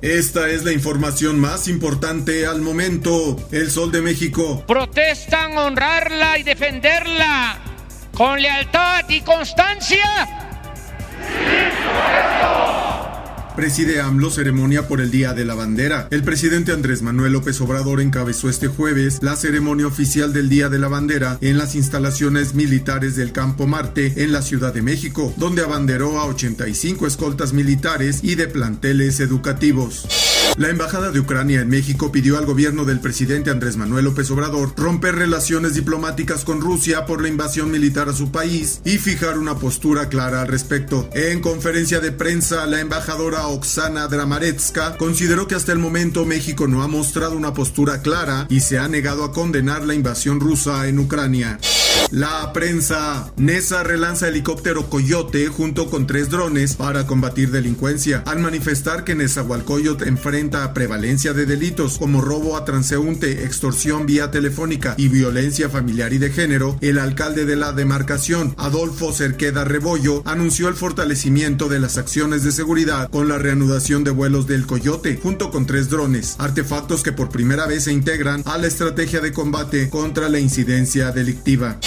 Esta es la información más importante al momento. El Sol de México. Protestan honrarla y defenderla con lealtad y constancia. Preside AMLO ceremonia por el Día de la Bandera. El presidente Andrés Manuel López Obrador encabezó este jueves la ceremonia oficial del Día de la Bandera en las instalaciones militares del Campo Marte en la Ciudad de México, donde abanderó a 85 escoltas militares y de planteles educativos. La Embajada de Ucrania en México pidió al gobierno del presidente Andrés Manuel López Obrador romper relaciones diplomáticas con Rusia por la invasión militar a su país y fijar una postura clara al respecto. En conferencia de prensa, la embajadora Oksana Dramaretska consideró que hasta el momento México no ha mostrado una postura clara y se ha negado a condenar la invasión rusa en Ucrania. La prensa. Nesa relanza helicóptero Coyote junto con tres drones para combatir delincuencia. Al manifestar que Nezahualcóyotl enfrenta prevalencia de delitos como robo a transeúnte, extorsión vía telefónica y violencia familiar y de género, el alcalde de la demarcación, Adolfo Cerqueda Rebollo, anunció el fortalecimiento de las acciones de seguridad con la reanudación de vuelos del Coyote junto con tres drones, artefactos que por primera vez se integran a la estrategia de combate contra la incidencia delictiva.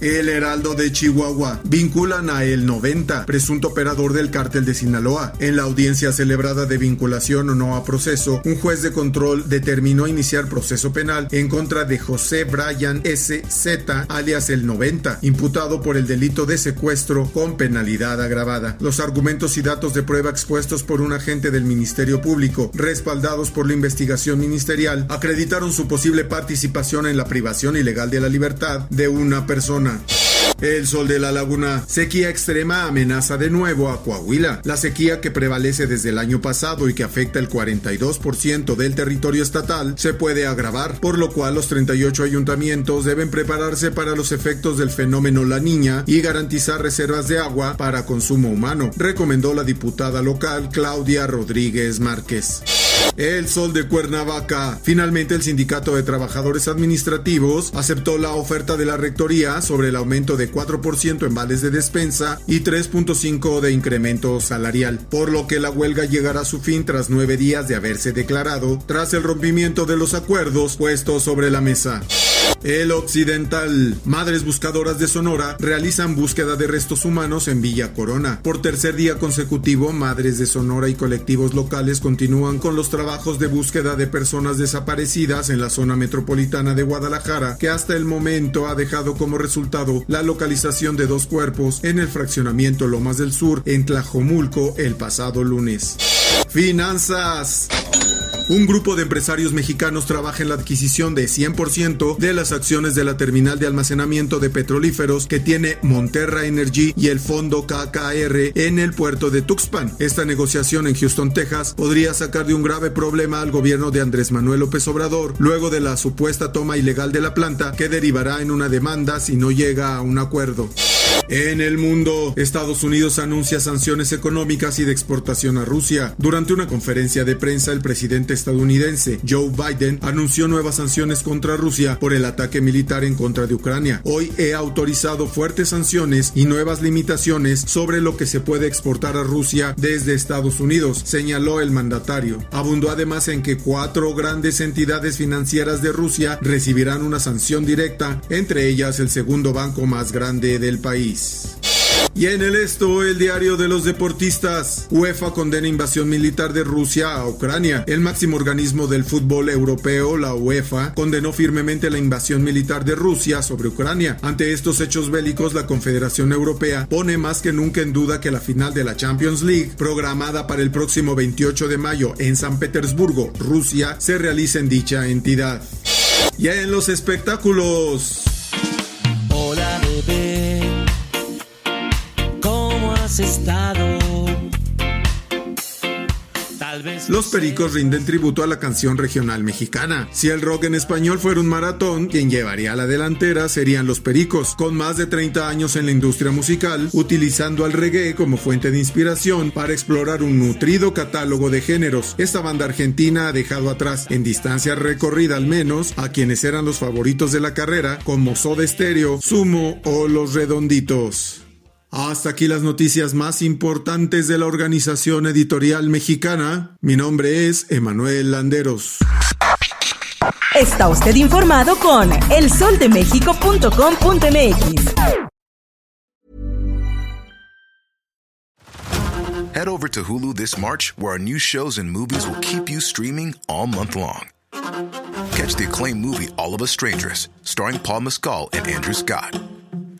El Heraldo de Chihuahua vinculan a El 90, presunto operador del cártel de Sinaloa. En la audiencia celebrada de vinculación o no a proceso, un juez de control determinó iniciar proceso penal en contra de José Brian S. Z, alias El 90, imputado por el delito de secuestro con penalidad agravada. Los argumentos y datos de prueba expuestos por un agente del Ministerio Público, respaldados por la investigación ministerial, acreditaron su posible participación en la privación ilegal de la libertad de una persona el sol de la laguna. Sequía extrema amenaza de nuevo a Coahuila. La sequía que prevalece desde el año pasado y que afecta el 42% del territorio estatal se puede agravar, por lo cual los 38 ayuntamientos deben prepararse para los efectos del fenómeno La Niña y garantizar reservas de agua para consumo humano, recomendó la diputada local Claudia Rodríguez Márquez. El Sol de Cuernavaca. Finalmente el Sindicato de Trabajadores Administrativos aceptó la oferta de la Rectoría sobre el aumento de 4% en vales de despensa y 3.5% de incremento salarial, por lo que la huelga llegará a su fin tras nueve días de haberse declarado, tras el rompimiento de los acuerdos puestos sobre la mesa. El Occidental. Madres buscadoras de Sonora realizan búsqueda de restos humanos en Villa Corona. Por tercer día consecutivo, Madres de Sonora y colectivos locales continúan con los trabajos de búsqueda de personas desaparecidas en la zona metropolitana de Guadalajara, que hasta el momento ha dejado como resultado la localización de dos cuerpos en el fraccionamiento Lomas del Sur, en Tlajomulco, el pasado lunes. Finanzas. Un grupo de empresarios mexicanos trabaja en la adquisición de 100% de las acciones de la terminal de almacenamiento de petrolíferos que tiene Monterra Energy y el fondo KKR en el puerto de Tuxpan. Esta negociación en Houston, Texas, podría sacar de un grave problema al gobierno de Andrés Manuel López Obrador luego de la supuesta toma ilegal de la planta que derivará en una demanda si no llega a un acuerdo. En el mundo, Estados Unidos anuncia sanciones económicas y de exportación a Rusia. Durante una conferencia de prensa, el presidente estadounidense Joe Biden anunció nuevas sanciones contra Rusia por el ataque militar en contra de Ucrania. Hoy he autorizado fuertes sanciones y nuevas limitaciones sobre lo que se puede exportar a Rusia desde Estados Unidos, señaló el mandatario. Abundó además en que cuatro grandes entidades financieras de Rusia recibirán una sanción directa, entre ellas el segundo banco más grande del Y en el esto, el diario de los deportistas. UEFA condena invasión militar de Rusia a Ucrania. El máximo organismo del fútbol europeo, la UEFA, condenó firmemente la invasión militar de Rusia sobre Ucrania. Ante estos hechos bélicos, la Confederación Europea pone más que nunca en duda que la final de la Champions League, programada para el próximo 28 de mayo en San Petersburgo, Rusia, se realice en dicha entidad. Ya en los espectáculos. Hola bebé has estado. Los Pericos rinden tributo a la canción regional mexicana. Si el rock en español fuera un maratón, quien llevaría a la delantera serían Los Pericos, con más de 30 años en la industria musical, utilizando al reggae como fuente de inspiración para explorar un nutrido catálogo de géneros. Esta banda argentina ha dejado atrás, en distancia recorrida al menos, a quienes eran los favoritos de la carrera, como Soda Stereo, Sumo o Los Redonditos. Hasta aquí las noticias más importantes de la Organización Editorial Mexicana. Mi nombre es Emanuel Landeros. Está usted informado con elsoldemexico.com.mx. Head over to Hulu this March, where our new shows and movies will keep you streaming all month long. Catch the acclaimed movie All of Us Strangers, starring Paul Mescal and Andrew Scott.